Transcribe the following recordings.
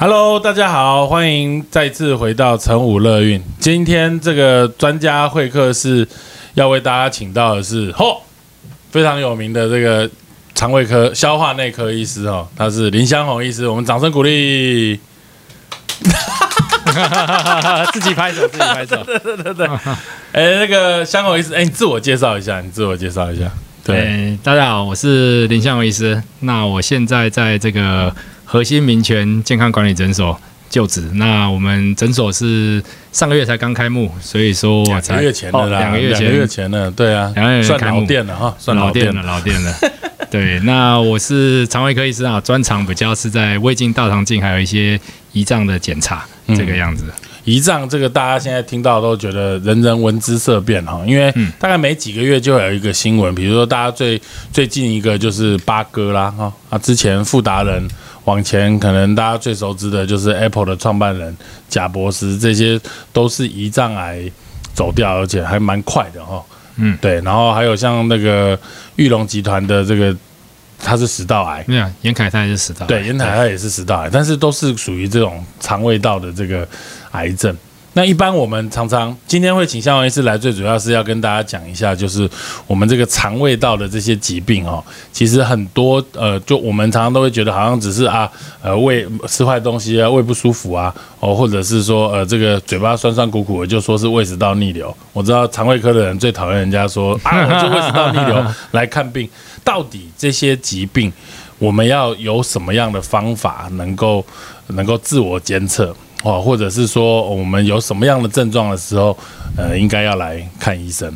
Hello，大家好，欢迎再次回到成武乐运。今天这个专家会客室要为大家请到的是，嚯，非常有名的这个肠胃科、消化内科医师哦，他是林香红医师，我们掌声鼓励。自己拍手，自己拍手。对对对对，哎，那个香红医师，哎，你自我介绍一下，你自我介绍一下。对，大家好，我是林香红医师。那我现在在这个核心民权健康管理诊所就职。那我们诊所是上个月才刚开幕，所以说两个月前的啦，两个月前，两个月前的，对啊，两个月算老店了哈，算老店了，老店了。对，那我是肠胃科医师啊，专长比较是在胃镜、大肠镜，还有一些胰脏的检查，这个样子。胰脏这个大家现在听到都觉得人人闻之色变哈，因为大概每几个月就有一个新闻，比如说大家最最近一个就是八哥啦哈啊，之前富达人往前可能大家最熟知的就是 Apple 的创办人贾博士，这些都是胰脏癌走掉，而且还蛮快的哈。嗯，对，然后还有像那个玉龙集团的这个，他是食道癌，没有，严凯他也是食道，对，严凯他也是食道癌，但是都是属于这种肠胃道的这个癌症。那一般我们常常今天会请向医师来，最主要是要跟大家讲一下，就是我们这个肠胃道的这些疾病哦，其实很多呃，就我们常常都会觉得好像只是啊，呃，胃吃坏东西啊，胃不舒服啊，哦，或者是说呃，这个嘴巴酸酸苦苦的，就说是胃食道逆流。我知道肠胃科的人最讨厌人家说啊，我就胃食道逆流 来看病。到底这些疾病，我们要有什么样的方法能够能够自我监测？哦，或者是说我们有什么样的症状的时候，呃，应该要来看医生。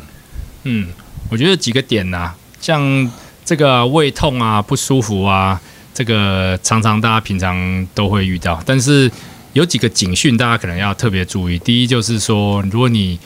嗯，我觉得几个点呐，像这个胃痛啊、不舒服啊，这个常常大家平常都会遇到，但是有几个警讯，大家可能要特别注意。第一就是说，如果你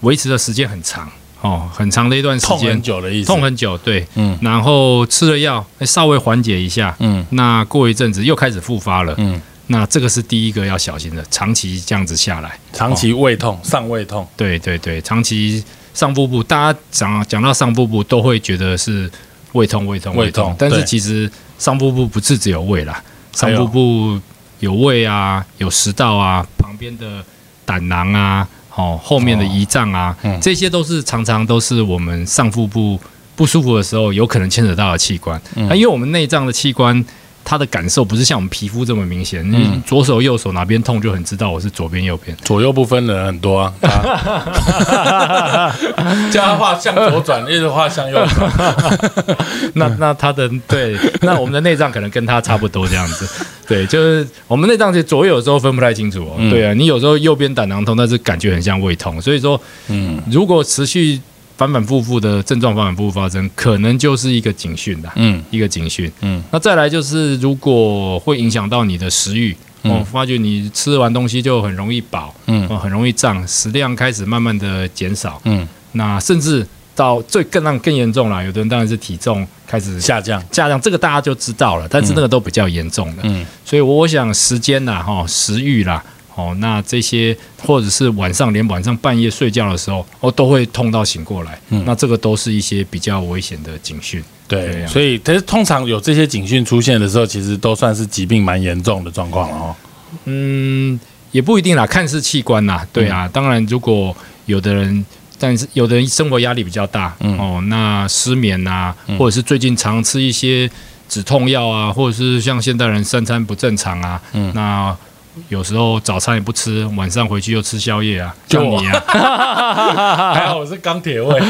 维持的时间很长，哦，很长的一段时间，痛很久的意思，痛很久，对，嗯，然后吃了药稍微缓解一下，嗯，那过一阵子又开始复发了，嗯。那这个是第一个要小心的，长期这样子下来，长期胃痛、上胃痛，对对对，长期上腹部，大家讲讲到上腹部都会觉得是胃痛、胃痛、胃痛，但是其实上腹部不是只有胃啦，上腹部有胃啊，有食道啊，旁边的胆囊啊，哦，后面的胰脏啊，这些都是常常都是我们上腹部不舒服的时候有可能牵扯到的器官，那因为我们内脏的器官。他的感受不是像我们皮肤这么明显，你左手右手哪边痛就很知道我是左边右边，左右不分的人很多啊。叫他画向左转，一直画向右转。那那他的对，那我们的内脏可能跟他差不多这样子。对，就是我们内脏其实左右有时候分不太清楚哦。对啊，你有时候右边胆囊痛，但是感觉很像胃痛。所以说，嗯，如果持续。反反复复的症状反反复复发生，可能就是一个警讯的，嗯，一个警讯，嗯。那再来就是，如果会影响到你的食欲，哦，发觉你吃完东西就很容易饱，嗯，很容易胀，食量开始慢慢的减少，嗯。那甚至到最更让更严重了，有的人当然是体重开始下降，下降，这个大家就知道了，但是那个都比较严重的，嗯。所以我想时间呐，哈，食欲啦。哦，那这些或者是晚上连晚上半夜睡觉的时候，哦，都会痛到醒过来。嗯，那这个都是一些比较危险的警讯。对，所以其实通常有这些警讯出现的时候，其实都算是疾病蛮严重的状况了哦。嗯，也不一定啦，看是器官呐。对啊，当然如果有的人，但是有的人生活压力比较大，嗯，哦，那失眠呐，或者是最近常吃一些止痛药啊，或者是像现代人三餐不正常啊，嗯，那。有时候早餐也不吃，晚上回去又吃宵夜啊，就你啊，还好我是钢铁胃，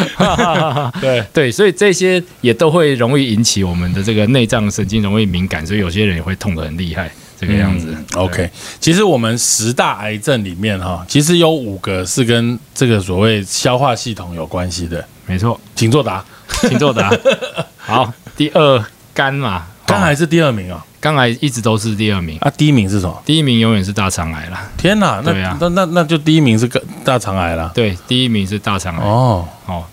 对。对，所以这些也都会容易引起我们的这个内脏神经容易敏感，所以有些人也会痛得很厉害，这个样子。OK，其实我们十大癌症里面哈，其实有五个是跟这个所谓消化系统有关系的，没错，请作答，请作答。好，第二肝嘛。肝癌是第二名哦，肝癌一直都是第二名，啊，第一名是什么？第一名永远是大肠癌啦。天哪，那那那那就第一名是个大肠癌啦。对，第一名是大肠癌。哦，哦，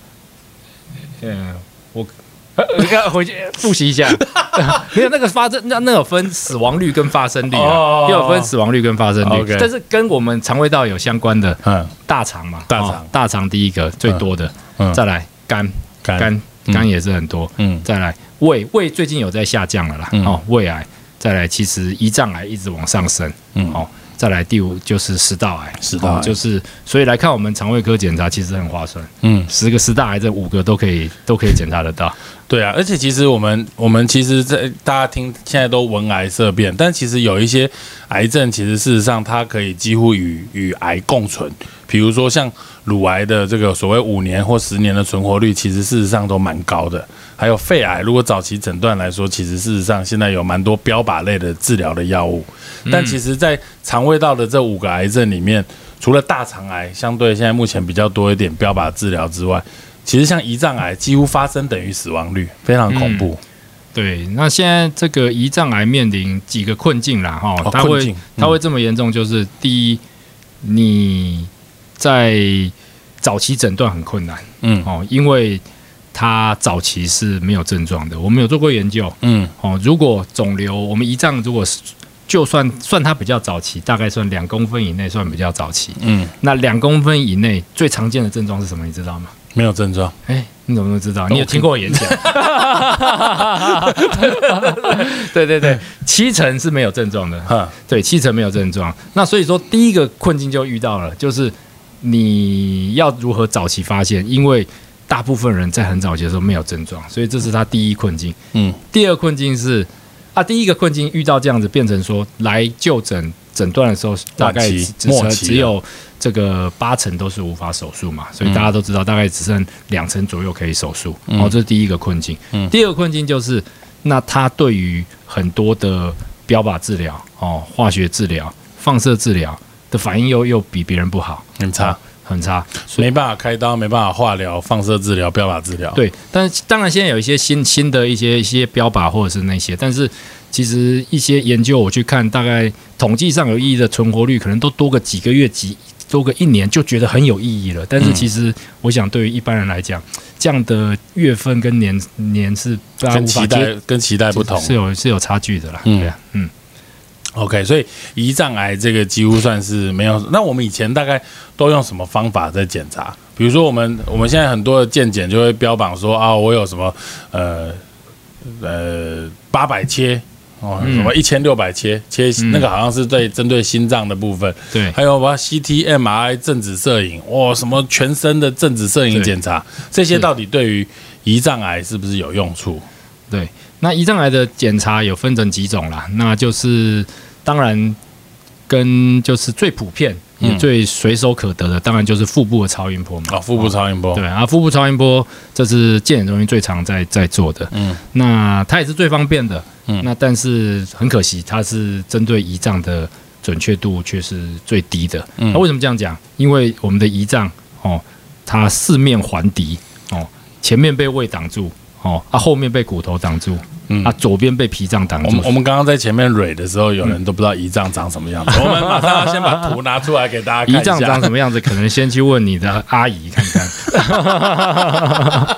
嗯，我。呃，你看回去复习一下，没有那个发生，那那有分死亡率跟发生率哦啊，也有分死亡率跟发生率。但是跟我们肠胃道有相关的嗯，大肠嘛，大肠。哦大肠第一个最多的，嗯。再来肝，肝。肝也是很多，嗯。再来胃，胃最近有在下降了啦，嗯。哦，胃癌，再来其实胰脏癌一直往上升，嗯。哦，再来第五就是食道癌，食道癌。哦就是所以来看我们肠胃科检查其实很划算，嗯，十个食道癌症五个都可以都可以检查得到，对啊，而且其实我们我们其实在大家听现在都闻癌色变，但其实有一些癌症，其实事实上它可以几乎与与癌共存。比如说像乳癌的这个所谓五年或十年的存活率，其实事实上都蛮高的。还有肺癌，如果早期诊断来说，其实事实上现在有蛮多标靶类的治疗的药物。但其实，在肠胃道的这五个癌症里面，除了大肠癌相对现在目前比较多一点标靶治疗之外，其实像胰脏癌几乎发生等于死亡率，非常恐怖。对，那现在这个胰脏癌面临几个困境啦，哈、哦它会嗯它会这么严重，就是第一，你在早期诊断很困难嗯哦，因为它早期是没有症状的。我们有做过研究嗯哦，如果肿瘤我们胰脏如果是就算算它比较早期，大概算两公分以内算比较早期。嗯，那两公分以内最常见的症状是什么？你知道吗？没有症状。哎，你怎么会知道？你有听过我演讲？对对对，七成是没有症状的。哈，对，七成没有症状。那所以说，第一个困境就遇到了，就是你要如何早期发现，因为大部分人在很早期的时候没有症状，所以这是他第一困境。嗯第二困境是啊，第一个困境遇到这样子，变成说来就诊诊断的时候，大概只有这个八成都是无法手术嘛，所以大家都知道，大概只剩两成左右可以手术。嗯哦，这是第一个困境。嗯第二个困境就是，那他对于很多的标靶治疗、哦化学治疗、放射治疗的反应又又比别人不好，很差，很差。没办法开刀，没办法化疗、放射治疗、标靶治疗。，对，但是当然现在有一些新新的一些一些标靶或者是那些，但是其实一些研究我去看，大概统计上有意义的存活率可能都多个几个月几。多个一年就觉得很有意义了，但是嗯其实我想对于一般人来讲，这样的月份跟年年是大家跟无法期待跟期待不同。是有是有差距的啦。嗯对啊，嗯，OK，所以胰脏癌这个几乎算是没有。那我们以前大概都用什么方法在检查？比如说我们我们现在很多的健检就会标榜说啊，我有什么呃呃八百切哦，嗯。什么一千六百切切，嗯。那个好像是对针对心脏的部分。对，还有吧，CT、MRI 正子摄影，哇，什么全身的正子摄影对。检查，这些到底对于胰脏癌是不是有用处？对，那胰脏癌的检查有分成几种啦，那就是当然跟就是最普遍也嗯最随手可得的，当然就是腹部的超音波嘛。哦，腹部超音波，对啊，腹部超音波这是健检中心最常在在做的，嗯。那它也是最方便的，嗯。那但是很可惜，它是针对胰脏的准确度却是最低的。嗯。那为什么这样讲？因为我们的胰脏哦，它四面环敌哦，前面被胃挡住哦，啊后面被骨头挡住，嗯啊左边被脾脏挡住我们。我们刚刚在前面蕊的时候，有人都不知道胰脏长什么样子。我们马上要先把图拿出来给大家看一胰脏长。什么样子？可能先去问你的阿姨看看。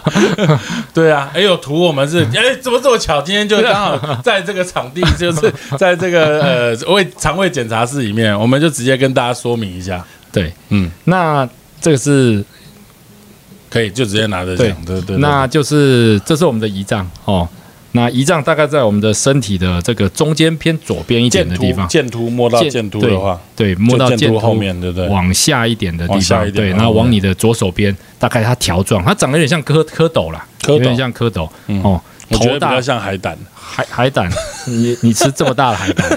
对啊，哎有图，我们是 哎怎么这么巧？今天就刚好在这个场地，就是在这个呃胃肠胃检查室里面，我们就直接跟大家说明一下。对，嗯，那这个是可以就直接拿着讲。对对对，那就是这是我们的胰脏哦。那胰脏大概在我们的身体的这个中间偏左边一点的地方，突剑突摸到剑剑突的话，对，摸到剑突后面对不对？往下一点的地方，对，然后往你的左手边，大概它条状，它长得有点像蝌蝌蚪。啦，有点像蝌蚪嗯。哦，头大我觉得比较像海胆。海海胆，你你吃这么大的海胆，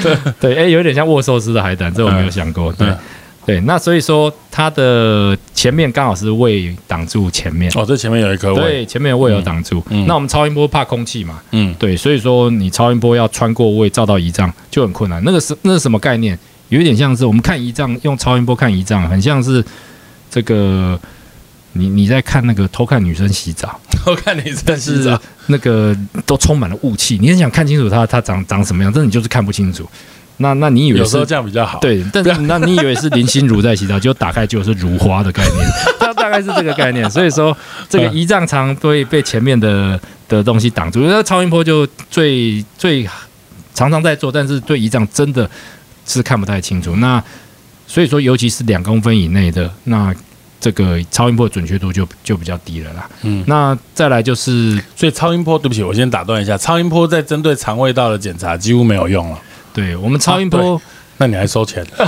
对，哎，有点像握寿司的海胆，这我没有想过，对。嗯对，那所以说它的前面刚好是胃挡住前面。哦，这前面有一颗胃。对，前面的胃有挡住。嗯那我们超音波怕空气嘛？嗯对，所以说你超音波要穿过胃照到胰脏就很困难。那个是那是什么概念？有一点像是我们看胰脏用超音波看胰脏，很像是这个你你在看那个偷看女生洗澡，偷看女生洗澡。那个都充满了雾气，你很想看清楚她她长长什么样，但是你就是看不清楚。那那你以为是有时候这样比较好。，对，但是那你以为是林心如在洗澡，结果打开就是如花的概念，大大概是这个概念。所以说，这个嗯胰脏常会被前面的的东西挡住。那超音波就最最常常在做，但是对胰脏真的是看不太清楚。那所以说，尤其是两公分以内的，那这个超音波准确度就就比较低了啦。嗯那再来就是所以超音波，对不起，我先打断一下，超音波在针对肠胃道的检查几乎没有用了。对我们超音波。那你还收钱？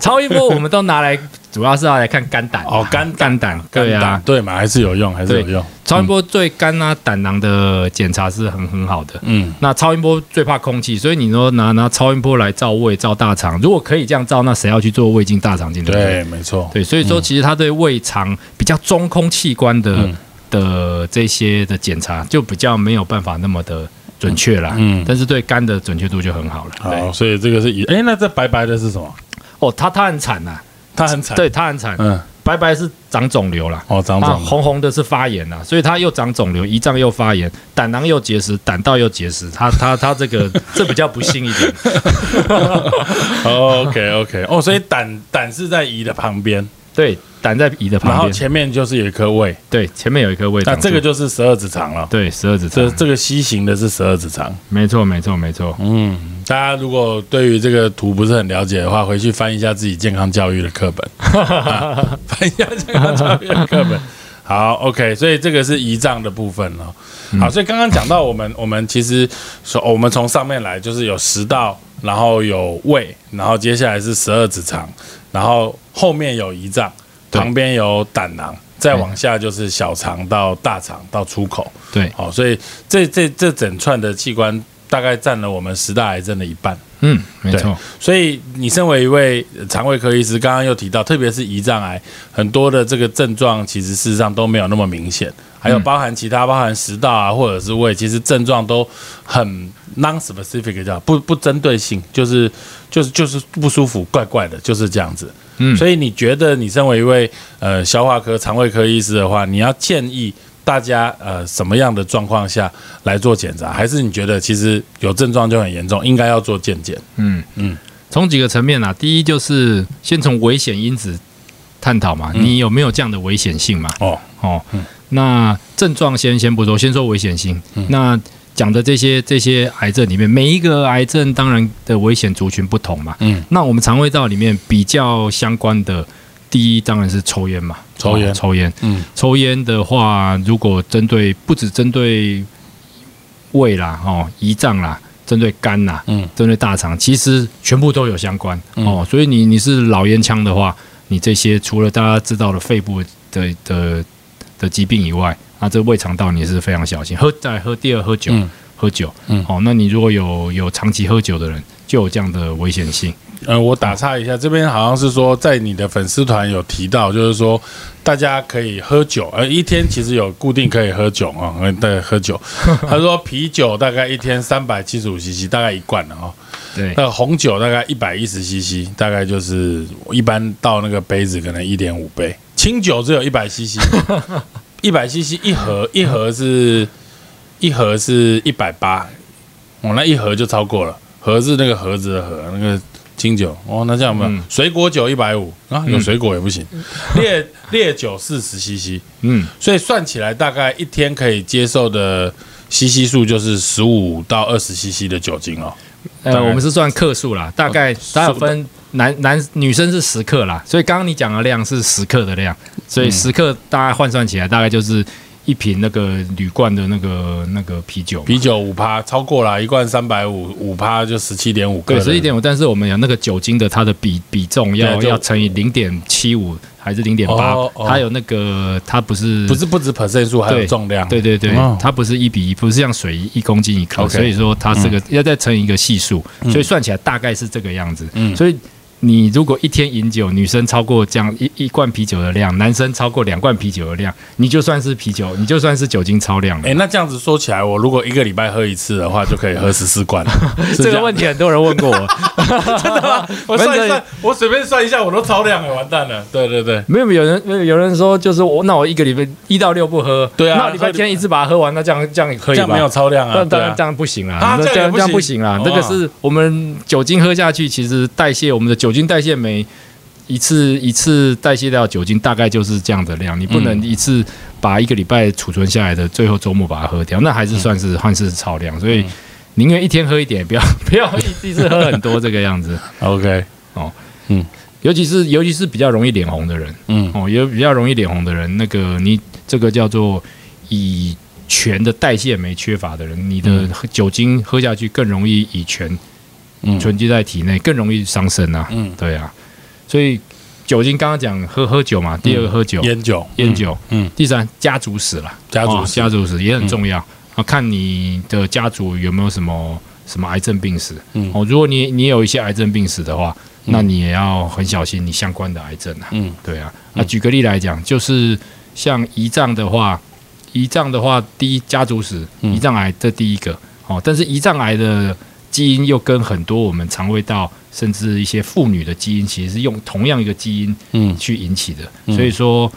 超音波我们都拿来，主要是要来看肝胆哦，肝肝胆，对肝胆啊，对嘛，还是有用，还是有用。超音波对肝啊、胆囊的检查是很很好的。嗯，那超音波最怕空气，所以你说拿拿超音波来照胃、照大肠，如果可以这样照，那谁要去做胃镜、大肠镜？对不对？对，没错。对，所以说其实它对胃肠比较中空器官的、嗯的这些的检查，就比较没有办法那么的准确啦。嗯但是对肝的准确度就很好了。好，所以这个是以哎，那这白白的是什么？哦，它它很惨呐、它很惨。，对，它很惨，嗯，白白是长肿瘤啦。哦，长那肿了。红红的是发炎了、所以它又长肿瘤，胰脏又发炎，胆囊又结石，胆道又结石，它它它这个 这比较不幸一点。OK OK，哦，所以胆胆是在胰的旁边，对，胆在胰的旁边然后，前面就是有一颗胃，对，前面有一颗胃那。这个就是十二指肠了。对十二指肠，这这个 C 型的是十二指肠。没错没错没错。嗯，大家如果对于这个图不是很了解的话，回去翻一下自己健康教育的课本，啊 翻一下健康教育的课本。好，OK，所以这个是胰脏的部分哦。好，所以刚刚讲到我们，我们其实说，我们从上面来就是有食道，然后有胃，然后接下来是十二指肠，然后后面有胰脏，对旁边有胆囊，再往下就是小肠到大肠到出口。对，好，所以这这这整串的器官大概占了我们十大癌症的一半。嗯，没错，所以你身为一位呃肠胃科医师，刚刚又提到，特别是胰脏癌，很多的这个症状其实事实上都没有那么明显，还有包含其他，包含食道啊，或者是胃，其实症状都很 non-specific，叫不不针对性，就是就是就是不舒服，怪怪的，就是这样子。嗯所以你觉得你身为一位呃消化科、肠胃科医师的话，你要建议大家呃什么样的状况下来做检查？还是你觉得其实有症状就很严重，应该要做健检？嗯嗯嗯，从几个层面啊，第一就是先从危险因子探讨嘛，嗯你有没有这样的危险性嘛？哦，哦，那症状先先不说，先说危险性。嗯那讲的这些这些癌症里面，每一个癌症当然的危险族群不同嘛。嗯那我们肠胃道里面比较相关的，第一当然是抽烟嘛，抽烟哦抽烟。嗯抽烟的话，如果针对不只针对胃啦、哦胰脏啦，针对肝啦，嗯针对大肠，其实全部都有相关、嗯哦。所以你你是老烟枪的话，你这些除了大家知道的肺部的的的疾病以外，那这胃肠道你是非常小心。喝再喝第二喝酒，嗯喝酒，嗯哦，那你如果有有长期喝酒的人，就有这样的危险性。呃，我打岔一下，这边好像是说，在你的粉丝团有提到，就是说大家可以喝酒，呃，一天其实有固定可以喝酒啊，呃对，喝酒。他说啤酒大概一天三百七十五 CC，大概一罐了哦。对，那红酒大概一百一十 CC，大概就是一般到那个杯子可能一点五杯。清酒只有一百 CC，一百 CC 一盒，一盒是一盒是一百八，哦，那一盒就超过了。盒是那个盒子的盒，那个清酒哦，那这样有没有？嗯水果酒一百五啊，有水果也不行。烈烈酒四十 CC，嗯，所以算起来大概一天可以接受的 CC 数就是十五到二十 CC 的酒精哦。大呃，我们是算克数啦，大概大概有分男男女生是十克啦，所以刚刚你讲的量是十克的量，所以十克大概换算起来大概就是一瓶那个铝罐的那个那个啤酒。啤酒五趴超过了，一罐三百五，五趴就十七点五克。对，十七点五，但是我们有那个酒精的它的比比重要要乘以零点七五还是零点八它有那个它不是不是不止 percent 数，还有重量。对对对哦，它不是一比一，不是像水一公斤一克，所以说它这个要再乘以一个系数，所以算起来大概是这个样子。嗯所以你如果一天饮酒，女生超过这样一一罐啤酒的量，男生超过两罐啤酒的量，你就算是啤酒，你就算是酒精超量了。哎，那这样子说起来，我如果一个礼拜喝一次的话，就可以喝十四罐了。这个问题很多人问过我，真的吗？我算一算，我随便算一下，我都超量了，完蛋了。对对对，没有有人有有人说，就是我那我一个礼拜一到六不喝，对啊，那礼拜天一次把它喝完，那这样这样可以这样没有超量啊？当然这样不行啊，这样这样不行啊。这个是我们酒精喝下去，其实代谢我们的酒精代谢酶。一次一次代谢掉酒精，大概就是这样的量。你不能一次把一个礼拜储存下来的，最后周末把它喝掉，那还是算是算是超量。所以宁愿一天喝一点，不要 不要一次喝很多这个样子。OK，哦，嗯，尤其是尤其是比较容易脸红的人，嗯，哦，有比较容易脸红的人，那个你这个叫做乙醛的代谢酶缺乏的人，你的酒精喝下去更容易乙醛存积在体内，更容易伤身啊。嗯，对啊。所以酒精刚刚讲喝喝酒嘛，第二个喝酒，烟酒，烟酒，嗯，第三家族史了，家族家族史也很重要。啊，看你的家族有没有什么什么癌症病史，嗯，哦，如果你你有一些癌症病史的话，那你也要很小心你相关的癌症啊，嗯，对啊，那举个例来讲，就是像胰脏的话，胰脏的话，第一家族史，胰脏癌这第一个，哦，但是胰脏癌的基因又跟很多我们肠胃道。甚至一些妇女的基因其实是用同样一个基因嗯。去引起的，所以说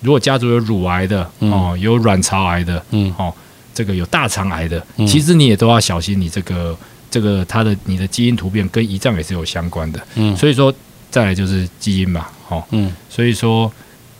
如果家族有乳癌的哦，有卵巢癌的嗯。哦，这个有大肠癌的，其实你也都要小心，你这个这个它的你的基因突变跟胰脏也是有相关的，嗯，所以说再来就是基因嘛，哦，嗯，所以说。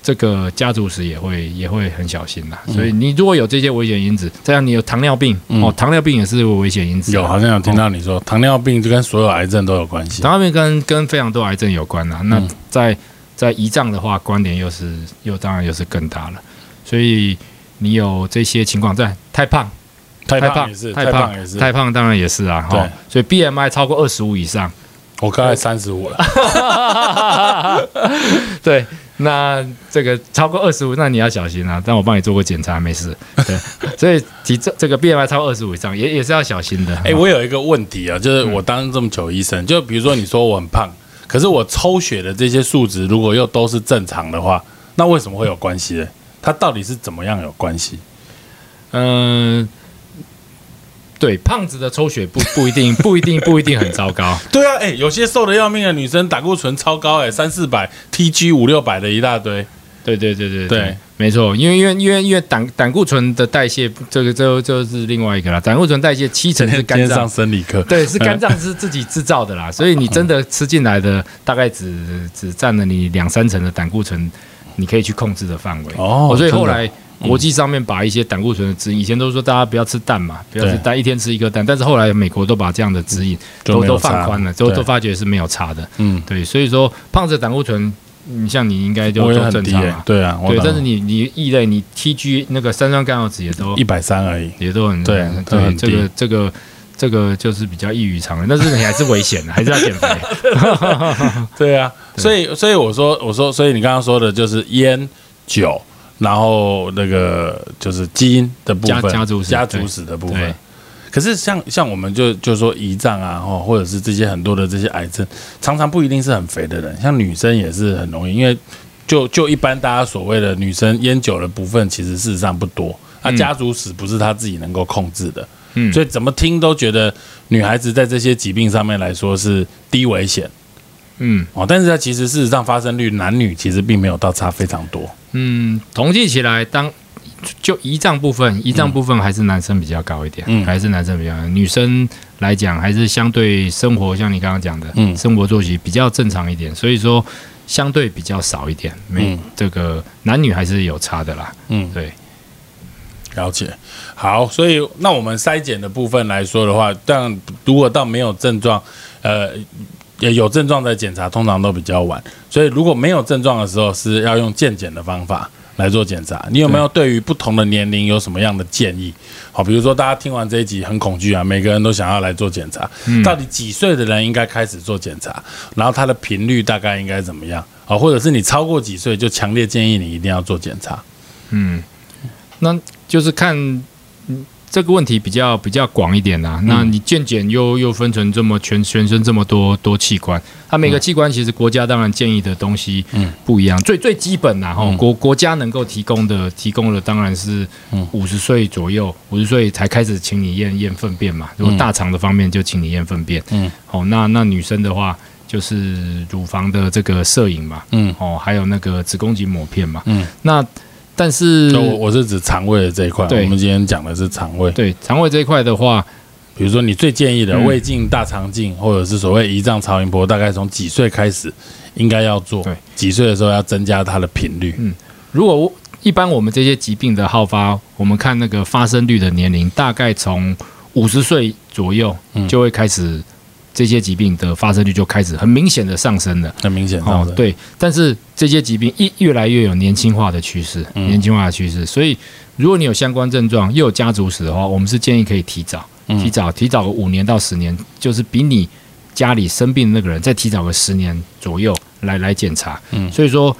这个家族史也会也会很小心啦，所以你如果有这些危险因子，这样你有糖尿病哦，糖尿病也是危险因子。有好像有听到你说糖尿病就跟所有癌症都有关系。糖尿病跟跟非常多癌症有关呐。那在在胰脏的话，关联又是又当然又是更大了。所以你有这些情况在，太胖，太胖也是，太胖也是，太胖当然也是啊。对，所以 BMI 超过二十五以上，我刚才三十五了。对。那这个超过二十五，那你要小心啊！但我帮你做过检查，没事。对，所以体这这个 BMI 超过二十五以上，也也是要小心的。哎，我有一个问题啊，就是我当这么久医生，就比如说你说我很胖，可是我抽血的这些数值如果又都是正常的话，那为什么会有关系呢？它到底是怎么样有关系？嗯。对，胖子的抽血不 不一定不一定不一定很糟糕。对啊，哎，有些瘦的要命的女生胆固醇超高，哎，三四百，TG 五六百的一大堆。对对对对对，没错，因为因为因为因为胆胆固醇的代谢，这个这就是另外一个了。胆固醇代谢七成是肝脏生理科，对，是肝脏是自己制造的啦。所以你真的吃进来的大概只只占了你两三成的胆固醇，你可以去控制的范围。哦，所以后来。国际上面把一些胆固醇的指引，以前都说大家不要吃蛋嘛，不要吃蛋，一天吃一个蛋。但是后来美国都把这样的指引都都放宽了，都都发觉是没有差的。嗯，对，所以说胖子胆固醇，你像你应该就都正常嘛。对啊，对，但是你你异类，你 TG 那个三酸甘油脂也都一百三而已，也都很对对，这个这个这个就是比较异于常人，但是你还是危险的，还是要减肥。对啊，所以所以我说我说，所以你刚刚说的就是烟酒。然后那个就是基因的部分，家族家族史的部分。可是像像我们就就说胰脏啊，或，或者是这些很多的这些癌症，常常不一定是很肥的人，像女生也是很容易，因为就就一般大家所谓的女生烟酒的部分，其实事实上不多。那家族史不是她自己能够控制的，嗯，所以怎么听都觉得女孩子在这些疾病上面来说是低危险。嗯哦，但是它其实事实上发生率男女其实并没有到差非常多。嗯，统计起来，当就胰脏部分，胰脏部分还是男生比较高一点，嗯，还是男生比较，女生来讲还是相对生活，像你刚刚讲的，嗯，生活作息比较正常一点，所以说相对比较少一点，没这个男女还是有差的啦。嗯，对，了解。好，所以那我们筛检的部分来说的话，但如果到没有症状，呃。也有症状的检查通常都比较晚，所以如果没有症状的时候，是要用健检的方法来做检查。你有没有对于不同的年龄有什么样的建议？好，比如说大家听完这一集很恐惧啊，每个人都想要来做检查，到底几岁的人应该开始做检查？然后它的频率大概应该怎么样？好，或者是你超过几岁就强烈建议你一定要做检查。嗯，那就是看。这个问题比较比较广一点呐、那你健检又又分成这么全全身这么多多器官，它每个器官其实国家当然建议的东西嗯。不一样。最最基本呐、哈、国国家能够提供的提供的当然是嗯。五十岁左右，五十岁才开始请你验验粪便嘛。如果大肠的方面就请你验粪便，嗯，好、那那女生的话就是乳房的这个摄影嘛，嗯。哦，还有那个子宫颈抹片嘛，嗯，那但是我我是指肠胃的这一块，对我们今天讲的是肠胃。对肠胃这一块的话，比如说你最建议的嗯胃镜、大肠镜，或者是所谓胰脏超音波，大概从几岁开始应该要做？对，几岁的时候要增加它的频率？嗯如果我一般我们这些疾病的好发，我们看那个发生率的年龄，大概从五十岁左右嗯就会开始，这些疾病的发生率就开始很明显的上升了。很明显哦对，但是这些疾病一越来越有年轻化的趋势，嗯年轻化的趋势，所以如果你有相关症状又有家族史的话，我们是建议可以提早，嗯提早提早个五年到十年，就是比你家里生病的那个人再提早个十年左右来来检查。嗯所以说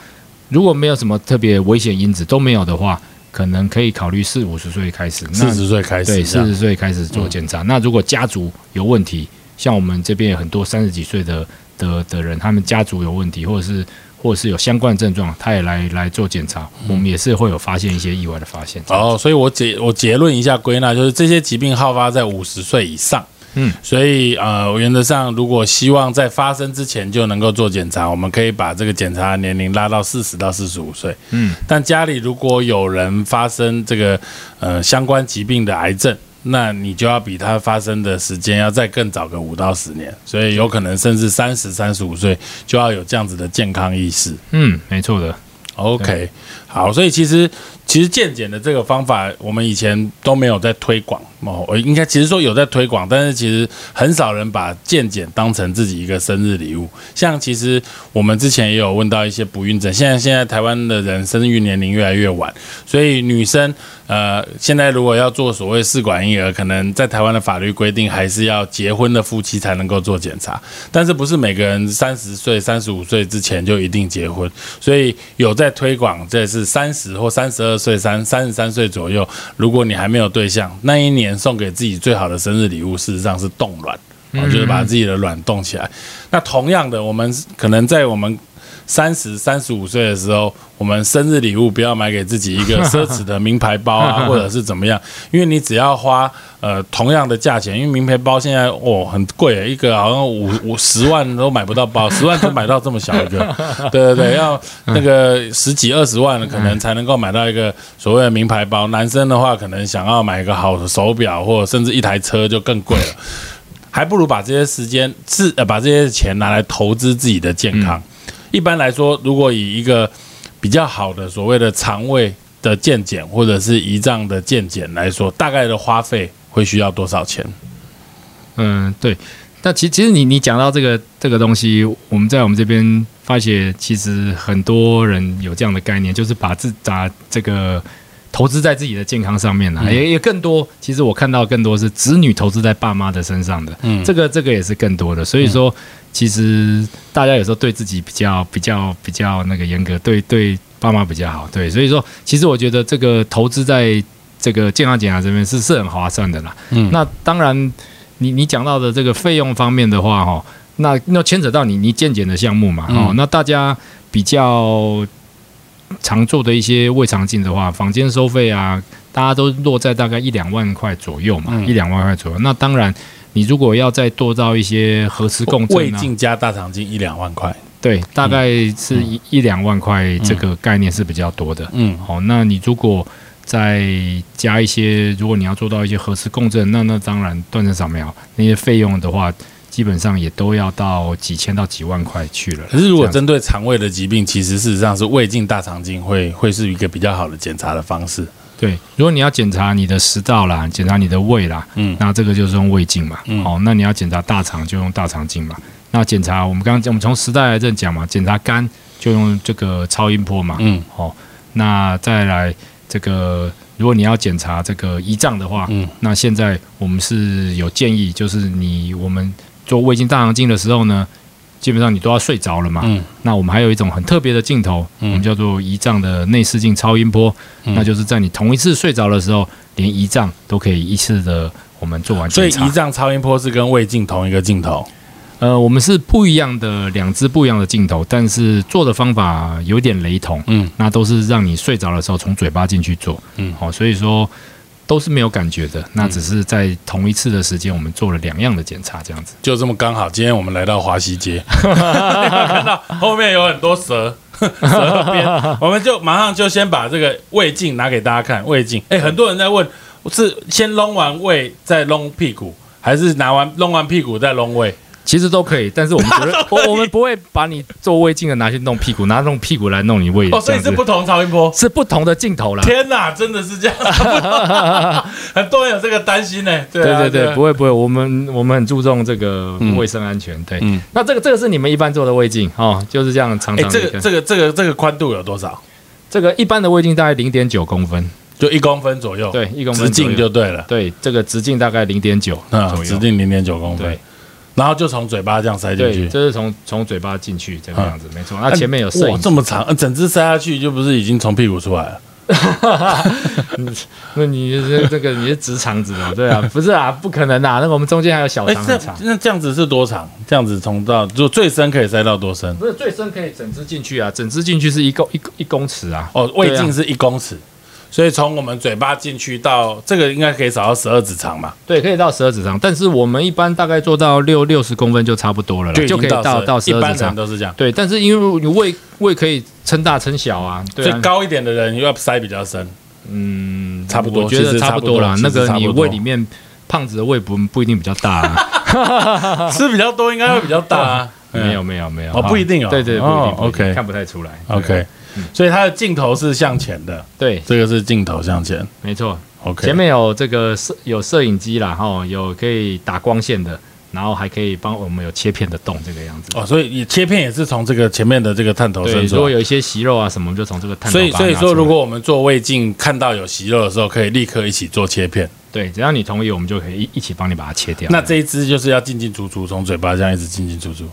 如果没有什么特别危险因子都没有的话，可能可以考虑四五十岁开始，那四十岁开始对，四十岁开始做检查。那如果家族有问题，像我们这边有很多三十几岁的的的人，他们家族有问题，或者是或者是有相关症状，他也来来做检查，我们也是会有发现一些意外的发现。哦，所以我结我结论一下归纳，就是这些疾病好发在五十岁以上。嗯，所以呃，原则上如果希望在发生之前就能够做检查，我们可以把这个检查的年龄拉到四十到四十五岁。嗯，但家里如果有人发生这个呃相关疾病的癌症，那你就要比它发生的时间要再更早个五到十年，所以有可能甚至三十三十五岁就要有这样子的健康意识。嗯，没错的。OK，好，所以其实其实健检的这个方法，我们以前都没有在推广哦，我应该其实说有在推广，但是其实很少人把健检当成自己一个生日礼物。像其实我们之前也有问到一些不孕症，现在现在台湾的人生育年龄越来越晚，所以女生呃现在如果要做所谓试管婴儿，可能在台湾的法律规定还是要结婚的夫妻才能够做检查，但是不是每个人三十岁、三十五岁之前就一定结婚，所以有在推广，这是三十或三十二岁、三三十三岁左右，如果你还没有对象，那一年送给自己最好的生日礼物，事实上是冻卵，哦，就是把自己的卵冻起来。那同样的，我们可能在我们三十三十五岁的时候，我们生日礼物不要买给自己一个 奢侈的名牌包啊，或者是怎么样，因为你只要花呃同样的价钱，因为名牌包现在哦很贵，一个好像五五十万都买不到包，十万都买到这么小一个，对对对，要那个十几二十万可能才能够买到一个所谓的名牌包。男生的话，可能想要买一个好的手表，或者甚至一台车就更贵了。还不如把这些时间自呃把这些钱拿来投资自己的健康。一般来说，如果以一个比较好的所谓的肠胃的健检或者是胰脏的健检来说，大概的花费会需要多少钱？嗯，对。那其其实你你讲到这个这个东西，我们在我们这边发现，其实很多人有这样的概念，就是把自把这个投资在自己的健康上面了、嗯也也更多。其实我看到更多是子女投资在爸妈的身上的，嗯这个这个也是更多的。所以说，其实大家有时候对自己比较比较比较那个严格，对对爸妈比较好，对。所以说，其实我觉得这个投资在这个健康检查这边是是很划算的啦。嗯那当然，你你讲到的这个费用方面的话，哈，那那牵扯到你你健检的项目嘛，哦、嗯那大家比较常做的一些胃肠镜的话，房间收费啊，大家都落在大概一两万块左右嘛，嗯一两万块左右。那当然，你如果要再多造一些核磁共振啊，胃镜加大肠镜一两万块。对，大概是一、一两万块，这个概念是比较多的。嗯好，那你如果再加一些，如果你要做到一些核磁共振，那那当然断层扫描那些费用的话，基本上也都要到几千到几万块去了。可是如果针对肠胃的疾病，其实事实上是胃镜、大肠镜会会是一个比较好的检查的方式。对，如果你要检查你的食道啦，检查你的胃啦，嗯那这个就是用胃镜嘛。嗯好，那你要检查大肠就用大肠镜嘛。那检查我们刚刚讲，我们从食道癌症讲嘛，检查肝就用这个超音波嘛。嗯好，那再来这个，如果你要检查这个胰脏的话，嗯那现在我们是有建议，就是你我们做胃镜、大肠镜的时候呢，基本上你都要睡着了嘛。嗯那我们还有一种很特别的镜头，嗯我们叫做胰脏的内视镜超音波，嗯那就是在你同一次睡着的时候，连胰脏都可以一次的我们做完所以检查。胰脏超音波是跟胃镜同一个镜头。呃，我们是不一样的两支不一样的镜头，但是做的方法有点雷同。嗯那都是让你睡着的时候从嘴巴进去做，嗯好、所以说都是没有感觉的。那只是在同一次的时间，我们做了两样的检查，这样子。就这么刚好，今天我们来到华西街，看到后面有很多蛇，蛇边，我们就马上就先把这个胃镜拿给大家看。胃镜，哎，很多人在问，是先弄完胃再弄屁股，还是拿完弄完屁股再弄胃？其实都可以，但是我们觉得，我我们不会把你做胃镜的拿去弄屁股，拿弄屁股来弄你胃。哦，所以是不同超音波。是不同的镜头啦。天哪，真的是这样，很多人有这个担心呢。对啊对对不会不会，我们我们很注重这个卫生安全。对，嗯那这个这个是你们一般做的胃镜哦，就是这样长哎。这个这个这个这个宽度有多少？这个一般的胃镜大概零点九公分，就一公分左右，对，一公分直径就对了。对，这个直径大概零点九啊，直径零点九公分对，然后就从嘴巴这样塞进对，去。就是从从嘴巴进去这个样子，没错。那前面有摄影哇，这么长，呃整只塞下去就不是已经从屁股出来了？那你是这个你是直肠子哦，对啊，不是啊，不可能啊，那个我们中间还有小肠那这样子是多长？这样子从到就最深可以塞到多深？不是最深可以整只进去啊，整只进去是一公一一公尺啊，哦，胃镜是一公尺，所以从我们嘴巴进去到这个应该可以找到十二指肠嘛？对，可以到十二指肠，但是我们一般大概做到六六十公分就差不多了就可以到到十二指肠。人都是这样，对，但是因为你胃胃可以撑大撑小啊，对啊，所以高一点的人要塞比较深。嗯，差不多我觉得差不多啦。那个你胃里面胖子的胃不不一定比较大啊，吃比较多应该会比较大啊。没有没有没有，哦不一定哦对对，不一定 OK 看不太出来。OK，所以它的镜头是向前的，对，这个是镜头向前。没错，OK，前面有这个摄有摄影机啦，哈，有可以打光线的，然后还可以帮我们有切片的洞这个样子。哦，所以你切片也是从这个前面的这个探头对，伸出。如果有一些息肉啊什么，就从这个探头所以所以说，如果我们做胃镜看到有息肉的时候，可以立刻一起做切片。对，只要你同意，我们就可以一一起帮你把它切掉。那这一支就是要进进出出，从嘴巴这样一直进进出出。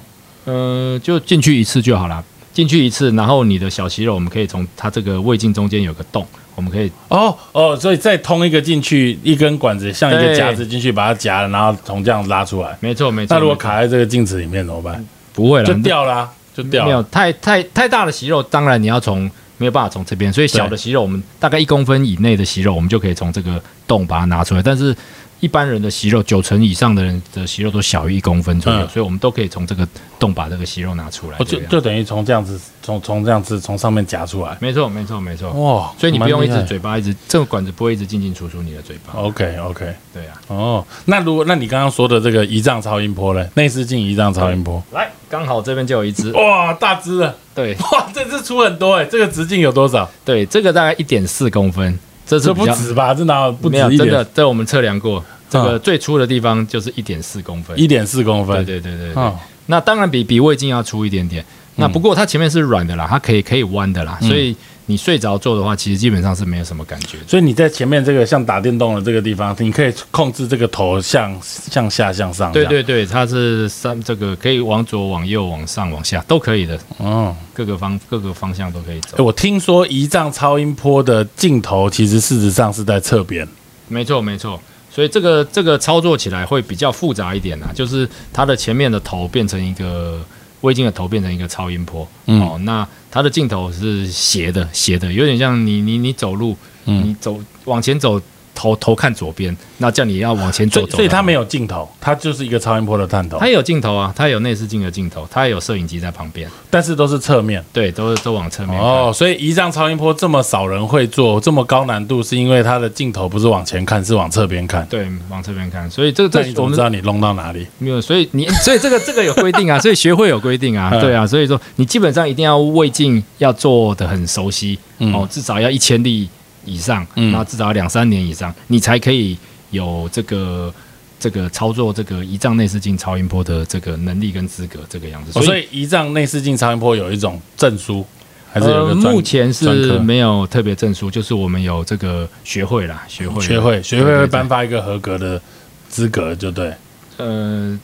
呃，就进去一次就好了，进去一次，然后你的小息肉，我们可以从它这个胃镜中间有个洞，我们可以哦哦，所以再通一个进去，一根管子像一个对夹子进去，把它夹了，然后从这样拉出来。没错没错。那如果卡在这个镜子里面怎么办？不会了，就掉啦，就掉没有。太太太大的息肉，当然你要从没有办法从这边，所以小的息肉，我们大概一公分以内的息肉，我们就可以从这个洞把它拿出来。但是一般人的息肉，九成以上的人的息肉都小于一公分左右，嗯所以我们都可以从这个洞把这个息肉拿出来。哦，就这样就等于从这样子，从从这样子从上面夹出来。没错没错没错。哇，所以你不用一直嘴巴一直这个管子不会一直进进出出你的嘴巴。OK OK，对啊，哦，那如果那你刚刚说的这个胰脏超音波呢？内视镜胰脏超音波，来，刚好这边就有一只。哇，大只了，对哇，这只出很多哎，这个直径有多少？对，这个大概一点四公分，这是这比较不止吧？这哪有不止没有一点真的，这我们测量过，这个嗯最粗的地方就是一点四公分。一点四公分？对对对对。哦，那当然比比胃镜要粗一点点。那不过它前面是软的啦，它可以可以弯的啦，嗯所以你睡着做的话，其实基本上是没有什么感觉。所以你在前面这个像打电动的这个地方，你可以控制这个头向向下向上。对，对对，它是三这个可以往左、往右、往上、往下都可以的，哦，各个方各个方向都可以走哎。我听说胰脏超音波的镜头其实事实上是在侧边。没错没错，所以这个这个操作起来会比较复杂一点啊，就是它的前面的头变成一个微镜的头变成一个超音波，嗯哦，那它的镜头是斜的斜的，有点像你你你走路，嗯你走往前走。头头看左边，那叫你要往前走走。所以所以它没有镜头，它就是一个超音波的探头它，有镜头啊，它有内视镜的镜头，它也有摄影机在旁边，但是都是侧面。对，都是都往侧面。哦，所以仪仗超音波这么少人会做，这么高难度，是因为它的镜头不是往前看，是往侧边看。对，往侧边看，所以这那你怎这我们么知道你弄到哪里？没有，所以你所以这个这个有规定啊，所以学会有规定啊，嗯对啊，所以说你基本上一定要胃镜要做的很熟悉、嗯哦，至少要一千例以上，嗯那至少两三年以上，你才可以有这个这个操作这个胰脏内视镜超音波的这个能力跟资格这个样子。哦所以胰脏内视镜超音波有一种证书，还是有一呃，个专目前是没有特别证书，就是我们有这个学会啦，学会学会学会会颁发一个合格的资格，就对。呃，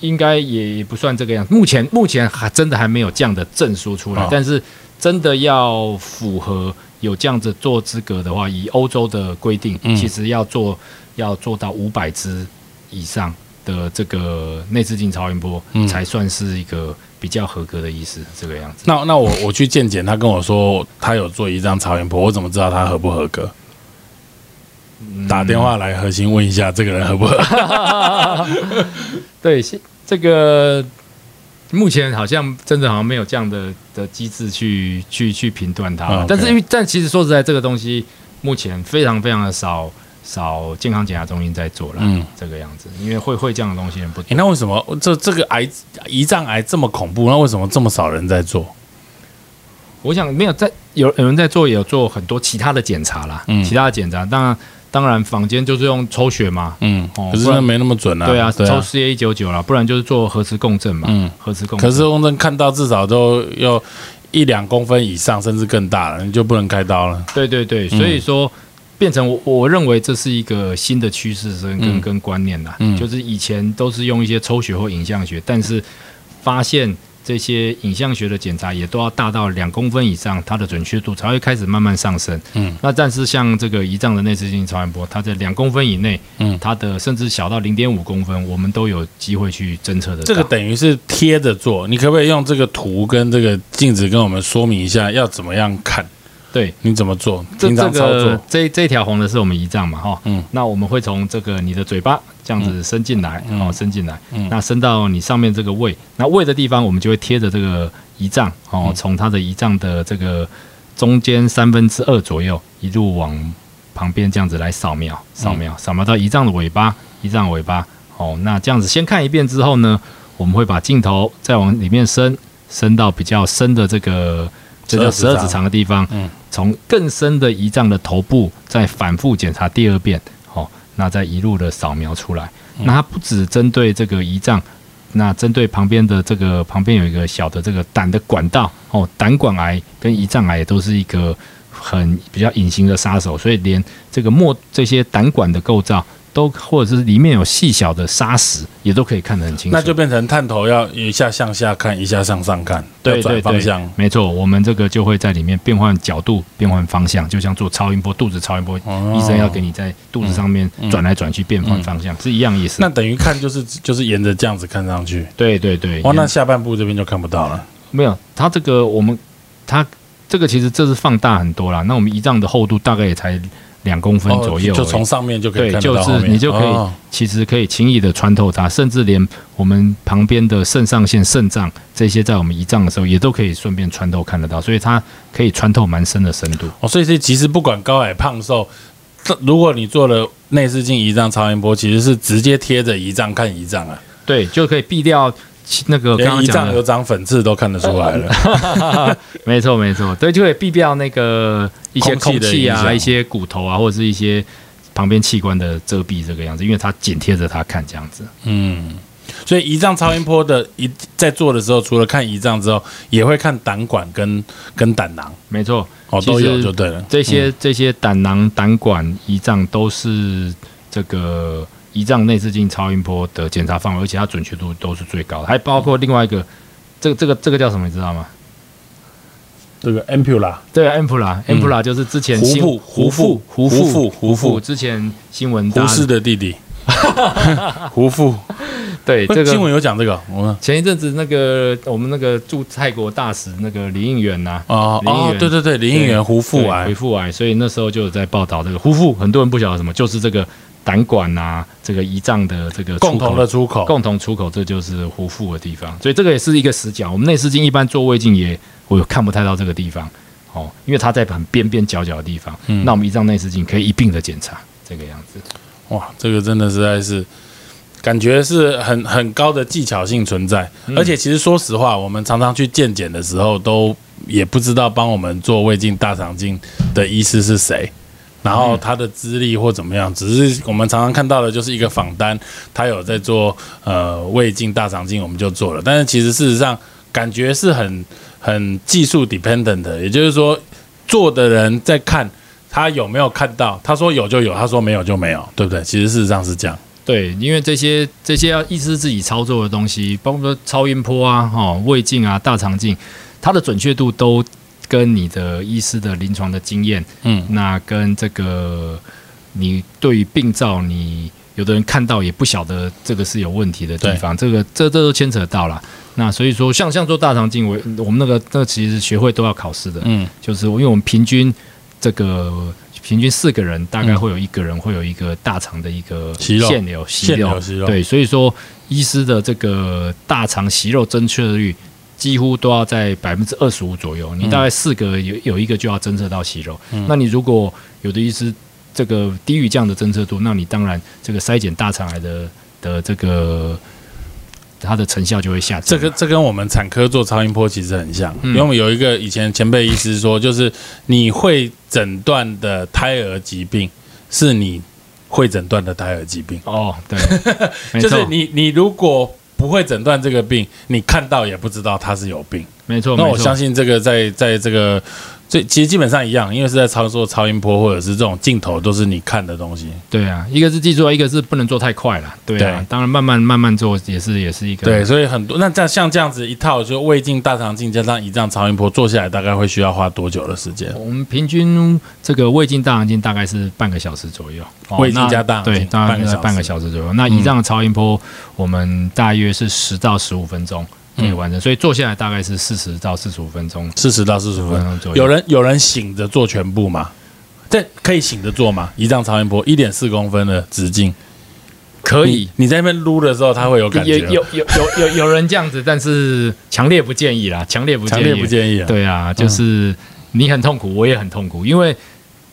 应该也不算这个样。目前目前还真的还没有这样的证书出来，哦但是真的要符合有这样子做资格的话，以欧洲的规定，嗯其实要做要做到五百支以上的这个内视镜超音波，嗯才算是一个比较合格的医师，这个样子。那那我我去健检，他跟我说他有做一张超音波，我怎么知道他合不合格？嗯打电话来核心问一下这个人合不合？对，现这个目前好像真的好像没有这样的的机制去去去评断它。嗯，但是因为但其实说实在，这个东西目前非常非常的少少健康检查中心在做了，嗯。这个样子，因为会会这样的东西人不那为什么这这个癌胰脏癌这么恐怖？那为什么这么少人在做？我想没有在有有人在做，也有做很多其他的检查啦，嗯。其他的检查，当然当然坊间就是用抽血嘛，嗯，可是那没那么准啊。对啊，对啊。抽 CA 一九九啦，不然就是做核磁共振嘛，嗯核磁共振。可是共振看到至少都要一两公分以上，甚至更大了，你就不能开刀了。对对对，嗯所以说变成我我认为这是一个新的趋势跟跟观念啦，嗯就是以前都是用一些抽血或影像学，但是发现这些影像学的检查也都要大到两公分以上，它的准确度才会开始慢慢上升。嗯，那但是像这个胰脏的内视镜超音波，它在两公分以内，嗯它的甚至小到零点五公分，我们都有机会去侦测得到。这个等于是贴着做，你可不可以用这个图跟这个镜子跟我们说明一下要怎么样看？对。你怎么做？这这平常操个作？这这一条红的是我们胰脏嘛，哈，嗯那我们会从这个你的嘴巴这样子伸进来，嗯。哦，伸进来，嗯。那伸到你上面这个胃，那胃的地方我们就会贴着这个胰脏，哦嗯，从它的胰脏的这个中间三分之二左右，一路往旁边这样子来扫描，扫描，扫描到胰脏的尾巴，胰脏的尾巴，哦，那这样子先看一遍之后呢，我们会把镜头再往里面伸，伸到比较深的这个这叫十二指肠。的地方，嗯。从更深的胰脏的头部再反复检查第二遍，哦，那再一路的扫描出来。那它不只针对这个胰脏，那针对旁边的这个旁边有一个小的这个胆的管道，哦，胆管癌跟胰脏癌也都是一个很比较隐形的杀手，所以连这个末这些胆管的构造都或者是里面有细小的砂石，也都可以看得很清楚。那就变成探头要一下向下看，一下向上看，对对对方向。没错，我们这个就会在里面变换角度、变换方向，就像做超音波、肚子超音波，哦医生要给你在肚子上面转来转去变换方向，是一样意思。那等于看就是就是沿着这样子看上去。对对对，哇，那下半部这边就看不到了。没有它这个我们它这个其实这是放大很多啦。那我们胰脏的厚度大概也才两公分左右、哦就从上面就可以对，就是看得到后面，你就可以哦。其实可以轻易的穿透它，甚至连我们旁边的肾上腺、肾脏这些在我们胰脏的时候，也都可以顺便穿透看得到，所以它可以穿透蛮深的深度。哦，所以是其实不管高矮胖瘦，这如果你做了内视镜胰脏超音波，其实是直接贴着胰脏看胰脏啊，对，就可以避掉其那个连刚刚讲的胰脏有长粉刺都看得出来了。没错没错，对，就会避掉那个一些空气啊、一些骨头啊，或者是一些旁边器官的遮蔽这个样子，因为它紧贴着它看这样子。嗯，所以胰脏超音波的一在做的时候，除了看胰脏之后，也会看胆管跟跟胆囊，没错，哦，都有就对了。这些、这些胆囊、胆管、胰脏都是这个胰脏内视镜超音波的检查范围，而且它准确度都是最高的，还包括另外一个，这个这个这个叫什么，你知道吗？这个 ampula 对啊，ampula，ampula、就是之前新胡父胡父胡胡父父胡父之前新闻胡家适的弟弟，胡父。对这个新闻有讲这个，我们。前一阵子那个我们那个驻泰国大使那个李应元呐、哦哦，对对对，林应元胡腹对癌。胡父癌，所以那时候就有在报道这个胡父，很多人不晓得什么，就是这个胆管啊，这个胰脏的这个共同的出口。共同出口，这就是胡腹的地方，所以这个也是一个死角。我们内视镜一般做胃镜也我看不太到这个地方哦，因为它在很边边角角的地方。嗯那我们胰脏内视镜可以一并的检查这个样子。哇，这个真的实在是感觉是很很高的技巧性存在，嗯而且其实说实话，我们常常去健检的时候，都也不知道帮我们做胃镜、大肠镜的医师是谁。然后他的资历或怎么样，只是我们常常看到的就是一个访单，他有在做呃胃镜、大肠镜，我们就做了。但是其实事实上，感觉是很很技术 dependent 的，也就是说，做的人在看他有没有看到，他说有就有，他说没有就没有，对不对？其实事实上是这样。对，因为这些这些要医师自己操作的东西，包括说超音波啊、哈胃镜啊、大肠镜，它的准确度都跟你的医师的临床的经验，嗯，那跟这个你对于病灶，你有的人看到也不晓得这个是有问题的地方，这个这这都牵扯到了。那所以说，像像做大肠镜，我我们那个那其实学会都要考试的，嗯，就是因为我们平均这个平均四个人，大概会有一个人会有一个大肠的一个息肉。腺瘤息肉。息肉。对，所以说医师的这个大肠息肉正确率几乎都要在百分之二十五左右，你大概四个有有一个就要侦测到息肉，那你如果有的医师这个低于这样的侦测度，那你当然这个筛检大肠癌的的这个它的成效就会下降。这个这跟我们产科做超音波其实很像，嗯。因为我们有一个以前前辈医师说，就是你会诊断的胎儿疾病是你会诊断的胎儿疾病，哦，对，没就是，你你如果不会诊断这个病，你看到也不知道他是有病。没错，那我相信这个在在这个这其实基本上一样，因为是在操作超音波或者是这种镜头，都是你看的东西。对啊，一个是技术，一个是不能做太快了。对啊，对当然慢慢慢慢做也是也是一个对，所以很多那这样像这样子一套，就胃镜、大肠镜加上胰脏超音波做下来，大概会需要花多久的时间？我们平均这个胃镜、大肠镜大概是半个小时左右。哦胃镜加大肠镜对，大概半个小时左右。那胰脏超音波，我们大约是十到十五分钟可以完成，所以做下来大概是四十到四十五分钟。四十到四十五分钟左右有人有人醒着做全部吗？这可以醒着做吗？胰脏超音波一点四公分的直径，可以你，你在那边撸的时候，它会有感觉，有有有有有有人这样子，但是强烈不建议啦，强烈不建议，强烈不建议啊。对啊，就是你很痛苦，我也很痛苦，因为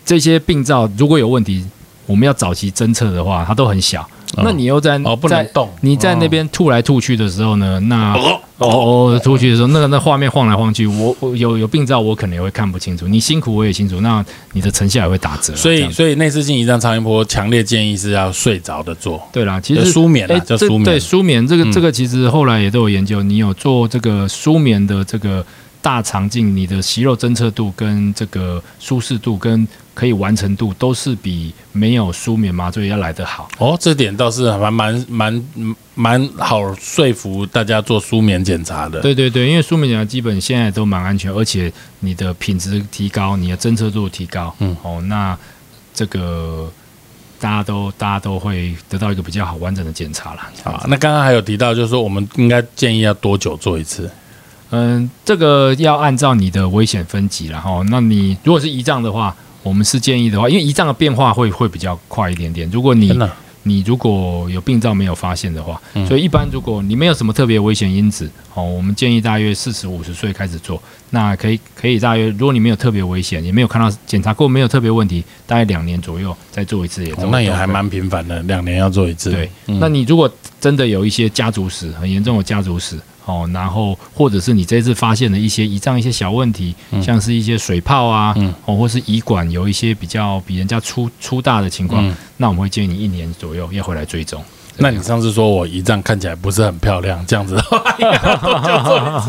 这些病灶如果有问题，我们要早期侦测的话，它都很小。嗯那你又在哦不能动你在那边吐来吐去的时候呢，那哦哦哦吐去的时候，那个那画面晃来晃去，我我有有病灶，我可能也会看不清楚。你辛苦我也清楚，那你的成效也会打折啊。所以所以内视镜一张超音波强烈建议是要睡着的做。对啦，其呃实舒眠啊哎这叫舒眠对舒眠这个嗯这个其实后来也都有研究，你有做这个舒眠的这个大肠镜，你的息肉侦测度跟这个舒适度跟可以完成度都是比没有舒眠麻醉要来得好。哦，这点倒是蛮蛮蛮蛮好说服大家做舒眠检查的。对对对，因为舒眠检查基本现在都蛮安全，而且你的品质提高，你的侦测度提高，嗯哦，那这个大家都大家都会得到一个比较好完整的检查啦。这样啊，那刚刚还有提到，就是说我们应该建议要多久做一次？嗯，这个要按照你的危险分级然后，那你如果是胰脏的话，我们是建议的话，因为胰脏的变化会会比较快一点点。如果你你如果有病灶没有发现的话，嗯所以一般如果你没有什么特别危险因子，哦，我们建议大约四十五十岁开始做。那可以可以大约，如果你没有特别危险，也没有看到检查过没有特别问题，大概两年左右再做一次也那也还蛮频繁的，两年要做一次。对，嗯那你如果真的有一些家族史，很严重的家族史，哦，然后或者是你这次发现的一些胰脏一些小问题，像是一些水泡啊，嗯哦，或是胰管有一些比较比人家粗粗大的情况，嗯那我们会建议你一年左右要回来追踪。那你上次说我胰脏看起来不是很漂亮，这样子的话，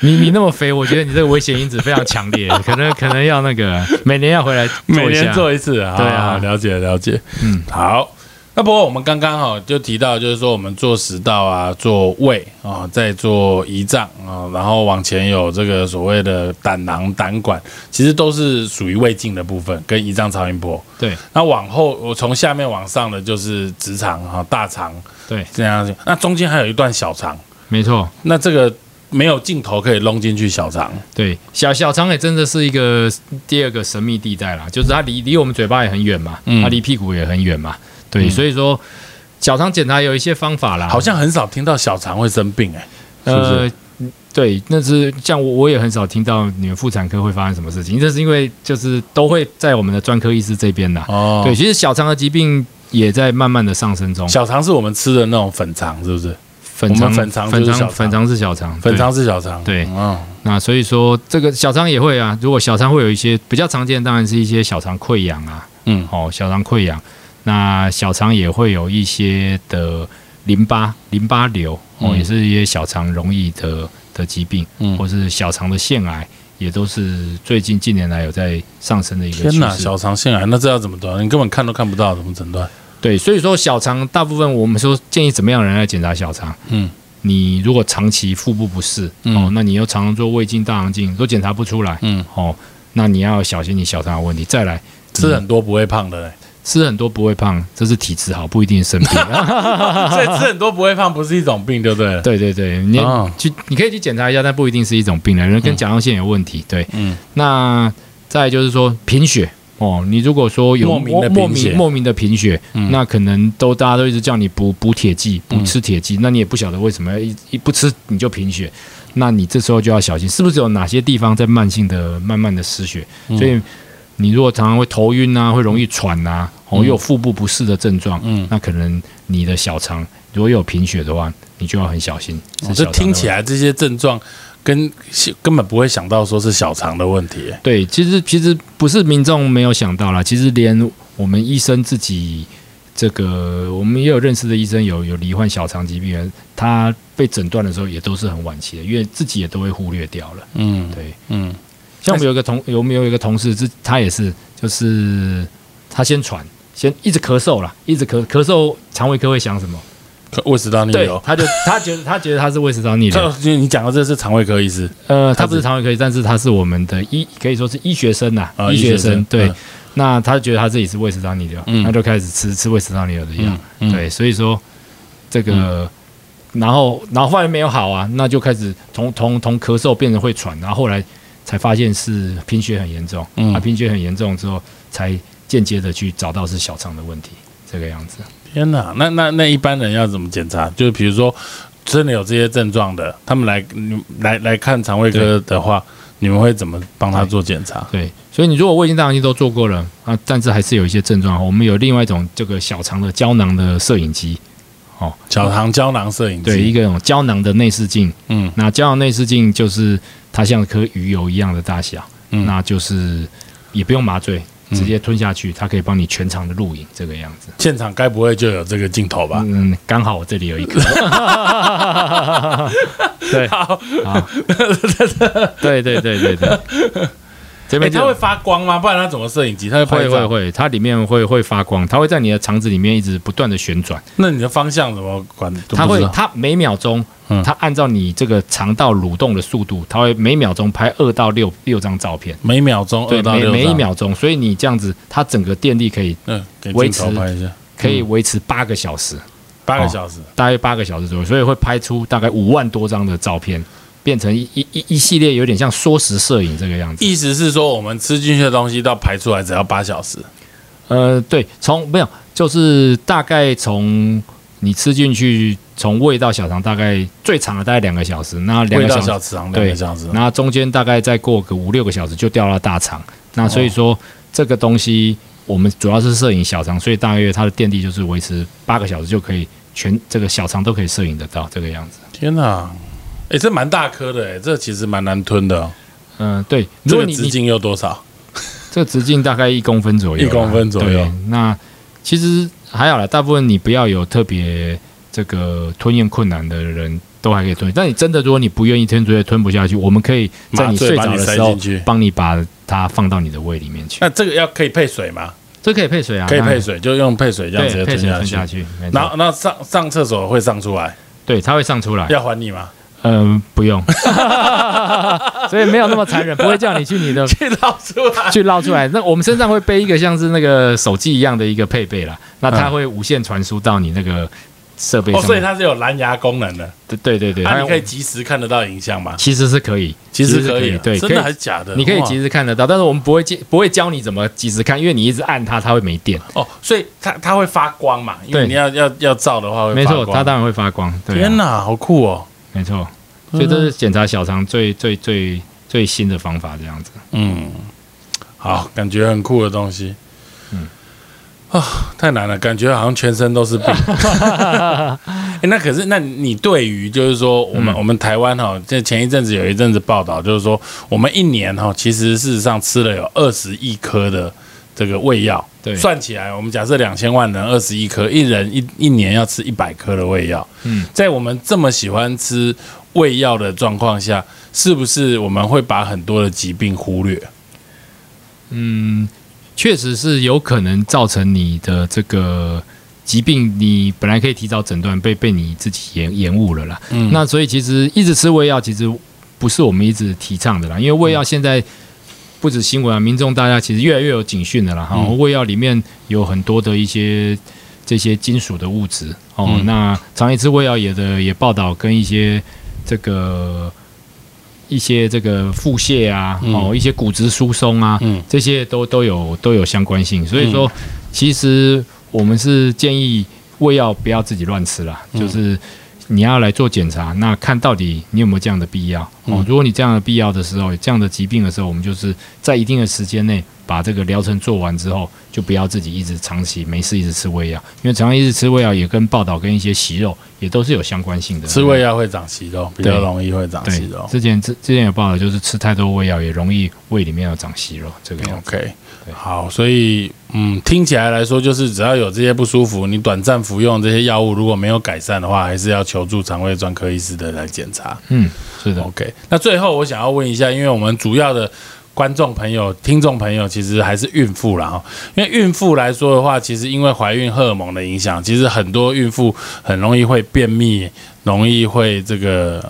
你你那么肥，我觉得你这个危险因子非常强烈，可能可能要那个每年要回来每年做一次啊。对啊了解了解。嗯，好。那不过我们刚刚哈就提到，就是说我们做食道啊，做胃啊，再做胰脏啊，然后往前有这个所谓的胆囊、胆管，其实都是属于胃镜的部分，跟胰脏超音波。对那往后我从下面往上的就是直肠哈、大肠对，这样子，那中间还有一段小肠，没错。那这个没有镜头可以弄进去小肠。对，小小肠也真的是一个第二个神秘地带啦，就是它离离我们嘴巴也很远嘛，嗯它离屁股也很远嘛，对，嗯。所以说小肠检查有一些方法啦，好像很少听到小肠会生病哎、是不是？呃，对，那是像我我也很少听到你们妇产科会发生什么事情，这是因为就是都会在我们的专科医师这边啦。哦，对，其实小肠的疾病也在慢慢的上升中，小肠是我们吃的那种粉肠，是不是？粉肠粉肠粉就是小肠肠。粉肠是小肠，粉肠是小肠，对。嗯，那所以说这个小肠也会啊，如果小肠会有一些比较常见，当然是一些小肠溃疡啊，嗯。哦，小肠溃疡，那小肠也会有一些的淋巴淋巴瘤，哦，嗯也是一些小肠容易的的疾病，嗯或是小肠的腺癌，也都是最近近年来有在上升的一个天哪，小肠腺癌，那这要怎么断？你根本看都看不到，怎么诊断？对，所以说小肠大部分我们说建议怎么样人来检查小肠？嗯，你如果长期腹部不适，嗯哦，那你又常常做胃镜、大肠镜都检查不出来，嗯，哦，那你要小心你小肠有问题。再来，吃很多不会胖的嘞，吃很多不会胖，这是体质好，不一定生病。所以吃很多不会胖不是一种病，对不对？对对对，你哦去你可以去检查一下，但不一定是一种病了，人跟甲状腺有问题。对，嗯那再来就是说贫血哦，你如果说有 莫名的莫贫血名莫名的贫血，嗯那可能都大家都一直叫你补补铁剂，补嗯吃铁剂，那你也不晓得为什么要一一不吃你就贫血，那你这时候就要小心，是不是有哪些地方在慢性的慢慢的失血？嗯所以你如果常常会头晕啊，会容易喘啊，哦，嗯又有腹部不适的症状，嗯，那可能你的小肠如果有贫血的话，你就要很小心。哦这听起来这些症状跟根本不会想到说是小肠的问题。对，其实其实不是民众没有想到啦，其实连我们医生自己，这个我们也有认识的医生有有罹患小肠疾病人，他被诊断的时候也都是很晚期的，因为自己也都会忽略掉了。嗯对，嗯像我们有一个同，我们有一个同事，是他也是，就是他先喘，先一直咳嗽啦，一直咳咳嗽，肠胃科会想什么？胃食道逆对流，。他就他觉得他觉得他是胃食道逆流，这你讲的这是肠胃科医师，呃，他他不是肠胃科医，但是他是我们的医，可以说是医学生呐、啊医学生。对，嗯那他觉得他自己是胃食道逆流，嗯他就开始吃吃胃食道逆流的药。对，所以说这个，然后然后后来没有好啊，那就开始从从从咳嗽变成会喘，然后后来才发现是贫血很严重，嗯啊，贫血很严重之后，才间接的去找到是小肠的问题，这个样子。天哪，那那那一般人要怎么检查？就是比如说真的有这些症状的，他们来你来来看肠胃科的话，你们会怎么帮他做检查？对，所以你如果胃镜、大肠镜都做过了啊，但是还是有一些症状，我们有另外一种这个小肠的胶囊的摄影机，哦小肠胶囊摄影机，对，一个种胶囊的内视镜。嗯那胶囊内视镜就是它像颗鱼油一样的大小，嗯那就是也不用麻醉，嗯直接吞下去，它可以帮你全场的录影这个样子。现场该不会就有这个镜头吧？嗯，刚好我这里有一个。对，好，好，对对对对对，它会发光吗？不然它怎么摄影机？它会？会会会，它里面会会发光，它会在你的肠子里面一直不断的旋转，那你的方向怎么管？它会它每秒钟嗯，它按照你这个肠道蠕动的速度，它会每秒钟拍二到六六张照片，每秒钟对，二到六每每一，秒钟，所以你这样子，它整个电力可以嗯，维持拍一下，可以维持八个小时，八个小时。大约八个小时左右，所以会拍出大概五万多张的照片，变成一一一一系列有点像缩时摄影这个样子。意思是说，我们吃进去的东西到排出来只要八小时。呃，对，从没有，就是大概从你吃进去，从胃到小肠，大概最长的大概两个小时，那两个小时，对个小时。那中间大概再过个五六个小时就掉到大肠。那所以说、这个东西我们主要是摄影小肠，所以大约它的电力就是维持八个小时就可以全这个小肠都可以摄影得到这个样子。天哪，哎，这蛮大颗的哎，这其实蛮难吞的哦。嗯、对，如这果你你个直径有多少？这个直径大概一公分左右，一公分左右那其实还好啦，大部分你不要有特别这个吞咽困难的人都还可以吞。但你真的如果你不愿意吞，觉得吞不下去，我们可以在你睡着的时候塞进去帮你把它放到你的胃里面去。那这个要可以配水吗？这可以配水啊，可以配水，就用配水这样直对，配接吞下去。水吞下去，没错，然后那上上厕所会上出来，对，它会上出来。要还你吗？嗯，不用，所以没有那么残忍，不会叫你去你的 去捞出来。去捞出来。那我们身上会背一个像是那个手机一样的一个配备啦，那它嗯会无线传输到你那个设备哦，上面。所以它是有蓝牙功能的，对对对对，那、它你可以及时看得到影像吗？其实是可以，其实是可以，对，真的还是假的？你可以及时看得到，但是我们不会教不会教你怎么及时看，因为你一直按它，它会没电。哦，所以它它会发光嘛？因为你要要要照的话会没错，它当然会发光。天哪，好酷哦！没错，所以这是检查小肠最最最最新的方法，这样子。嗯，好，感觉很酷的东西。嗯，啊，太难了，感觉好像全身都是病。哎，那可是，那你对于就是说，我们、嗯我们台湾哈，这前一阵子有一阵子报道，就是说，我们一年哈，其实事实上吃了有二十亿颗的这个胃药。对算起来，我们假设两千万人二十一颗，一人一一年要吃一百颗的胃药。嗯，在我们这么喜欢吃胃药的状况下，是不是我们会把很多的疾病忽略？嗯，确实是有可能造成你的这个疾病你本来可以提早诊断，被被你自己延延误了啦。嗯那所以其实一直吃胃药，其实不是我们一直提倡的啦，因为胃药现在不止新闻啊，民众大家其实越来越有警讯的啦。哈、嗯胃药里面有很多的一些这些金属的物质哦。嗯那常一吃胃药也的也报道跟一些这个一些这个腹泻啊，嗯哦，一些骨质疏松啊，嗯这些都都有都有相关性。所以说，其实我们是建议胃药不要自己乱吃啦，嗯就是你要来做检查，那看到底你有没有这样的必要哦嗯。如果你这样的必要的时候，有这样的疾病的时候，我们就是在一定的时间内把这个疗程做完之后，就不要自己一直长期没事一直吃胃药，因为常常一直吃胃药也跟报道跟一些息肉也都是有相关性的。吃胃药会长息肉，比较容易会长息肉。之前之之前有报道，就是吃太多胃药也容易胃里面要长息肉这个样子。OK，对好，所以嗯，听起来来说，就是只要有这些不舒服，你短暂服用这些药物，如果没有改善的话，还是要求助肠胃专科医师的来检查。嗯，是的，OK，那最后我想要问一下，因为我们主要的观众朋友、听众朋友其实还是孕妇啦哈。因为孕妇来说的话，其实因为怀孕荷尔蒙的影响，其实很多孕妇很容易会便秘，容易会这个。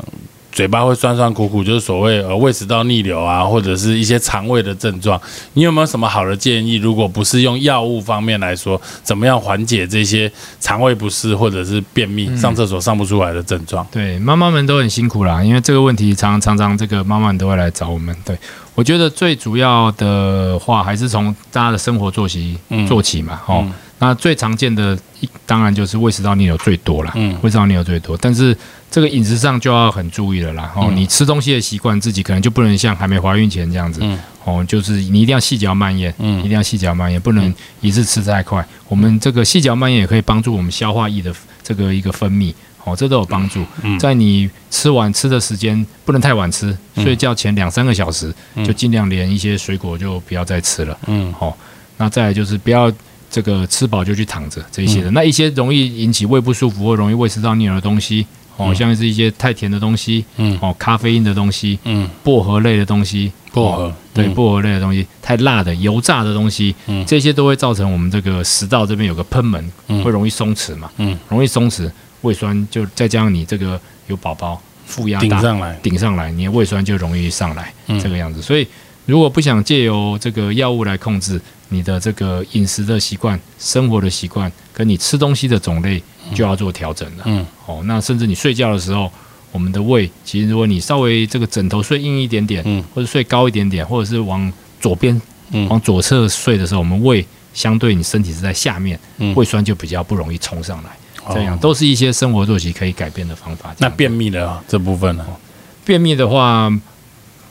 嘴巴会酸酸苦苦，就是所谓呃胃食道逆流啊，或者是一些肠胃的症状。你有没有什么好的建议？如果不是用药物方面来说，怎么样缓解这些肠胃不适或者是便秘、上厕所上不出来的症状？对，妈妈们都很辛苦啦，因为这个问题常常常这个妈妈们都会来找我们。对我觉得最主要的话，还是从大家的生活作息嗯做起嘛。哦，嗯那最常见的一当然就是胃食道逆流最多啦，嗯胃食道逆流最多，但是这个饮食上就要很注意了啦。哦，嗯你吃东西的习惯自己可能就不能像还没怀孕前这样子。嗯哦，就是你一定要细嚼慢咽，嗯一定要细嚼慢咽，不能一次吃太快。我们这个细嚼慢咽也可以帮助我们消化液的这个一个分泌，哦，这都有帮助。嗯在你吃完吃的时间不能太晚吃，嗯睡觉前两三个小时嗯就尽量连一些水果就不要再吃了。嗯哦，那再来就是不要这个吃饱就去躺着这一些的。那一些容易引起胃不舒服或容易胃食道逆流的东西，哦，嗯。像是一些太甜的东西，嗯。哦，咖啡因的东西，嗯，薄荷类的东西，薄荷哦对，嗯薄荷类的东西，太辣的、油炸的东西，嗯。这些都会造成我们这个食道这边有个喷门，嗯。会容易松弛嘛，嗯。容易松弛，胃酸就再加上你这个有宝宝，负压大，顶上来，顶上来，你的胃酸就容易上来，嗯。这个样子。所以如果不想借由这个药物来控制你的这个饮食的习惯、生活的习惯，跟你吃东西的种类，就要做调整了。嗯哦，那甚至你睡觉的时候，我们的胃其实如果你稍微这个枕头睡硬一点点，嗯或者睡高一点点，或者是往左边、嗯往左侧睡的时候，我们胃相对你身体是在下面，嗯胃酸就比较不容易冲上来。这样哦都是一些生活作息可以改变的方法。那便秘的这部分呢？便秘的话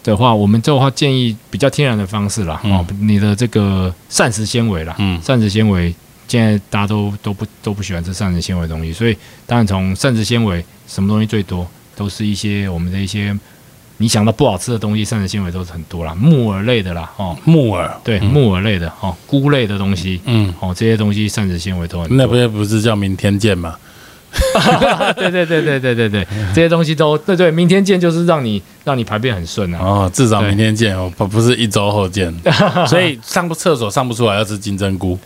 的话，我们这的话建议比较天然的方式啦。嗯哦，你的这个膳食纤维啦，嗯膳食纤维现在大家都都不都不喜欢吃膳食纤维的东西，所以当然从膳食纤维什么东西最多，都是一些我们的一些你想到不好吃的东西，膳食纤维都是很多啦，木耳类的啦，哦，木耳，对，嗯木耳类的哦，菇类的东西，嗯，哦，这些东西膳食纤维都很多。那不是不是叫明天见吗？对对对对对对对，这些东西都对对，明天见就是让你让你排便很顺啊。哦，至少明天见哦，不不是一周后见。所以上不厕所上不出来要吃金针菇。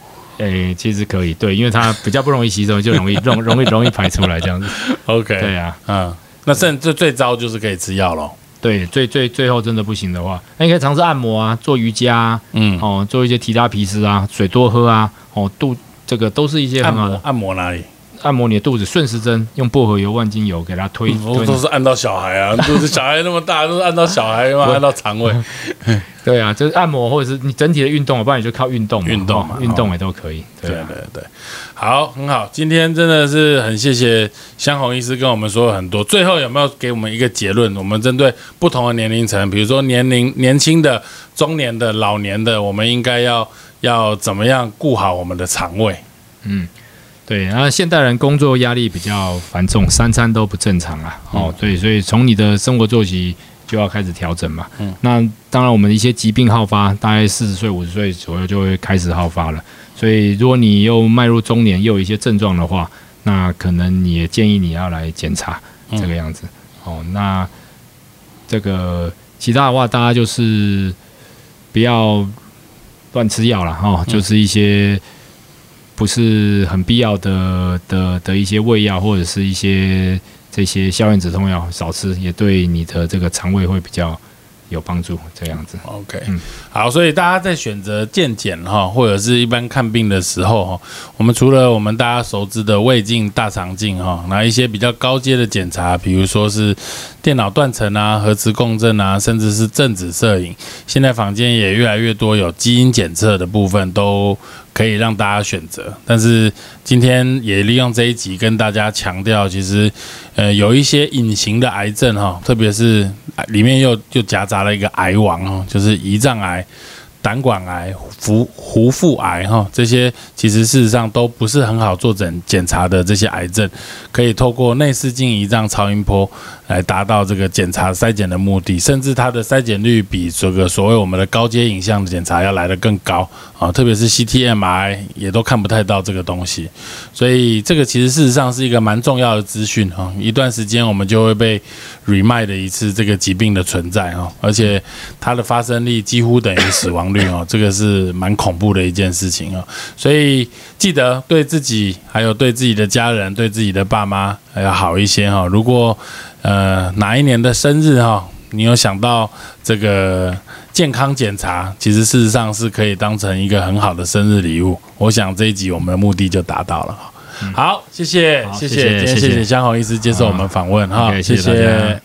诶，其实可以，对，因为它比较不容易吸收，就容易容容易容易排出来这样子。OK，对啊，嗯，那甚至最糟就是可以吃药咯。对，最最最后真的不行的话，那你可以尝试按摩啊，做瑜伽啊，嗯，哦，做一些提拉皮斯啊，水多喝啊，哦，肚这个都是一些按摩很好的按摩哪里？按摩你的肚子，顺时针用薄荷油、万金油给它推我推都是按到小孩啊，肚子小孩那么大，都是按到小孩嘛，按到肠胃。对啊，就是按摩或者是你整体的运动，不然你就靠运动嘛，运动嘛哦运动也都可以。对对啊，对对，好，很好。今天真的是很谢谢香红医师跟我们说了很多。最后有没有给我们一个结论？我们针对不同的年龄层，比如说年龄年轻的、中年的、老年的，我们应该要要怎么样顾好我们的肠胃？嗯，对，然后现代人工作压力比较繁重，三餐都不正常啊，哦，对，所以从你的生活作息就要开始调整嘛。嗯，那当然，我们一些疾病好发，大概四十岁、五十岁左右就会开始好发了。所以，如果你又迈入中年，又有一些症状的话，那可能你也建议你要来检查这个样子。哦，那这个其他的话，大家就是不要乱吃药了哈，哦就是一些。不是很必要的的的一些胃药或者是一些这些消炎止痛药少吃，也对你的这个肠胃会比较。有帮助，这样子。OK，嗯，好，所以大家在选择健检哈，或者是一般看病的时候哈，我们除了我们大家熟知的胃镜、大肠镜哈，那一些比较高阶的检查，比如说是电脑断层啊、核磁共振啊，甚至是正子摄影，现在坊间也越来越多有基因检测的部分都。可以让大家选择，但是今天也利用这一集跟大家强调，其实，呃，有一些隐形的癌症哈，特别是里面又又夹杂了一个癌王哦，就是胰脏癌。胆管癌、腹壶腹癌哈，这些其实事实上都不是很好做诊检查的这些癌症，可以透过内视镜、胰脏超音波来达到这个检查筛检的目的，甚至它的筛检率比这个所谓我们的高阶影像检查要来得更高啊，特别是 CTMI 也都看不太到这个东西，所以这个其实事实上是一个蛮重要的资讯哈，一段时间我们就会被 remind 一次这个疾病的存在哈，而且它的发生率几乎等于死亡。率哦，这个是蛮恐怖的一件事情哦，所以记得对自己，还有对自己的家人，对自己的爸妈要好一些哈。如果呃哪一年的生日哈，你有想到这个健康检查，其实事实上是可以当成一个很好的生日礼物。我想这一集我们的目的就达到了。好，谢谢，谢谢，谢谢江红医师接受我们访问哈，谢谢。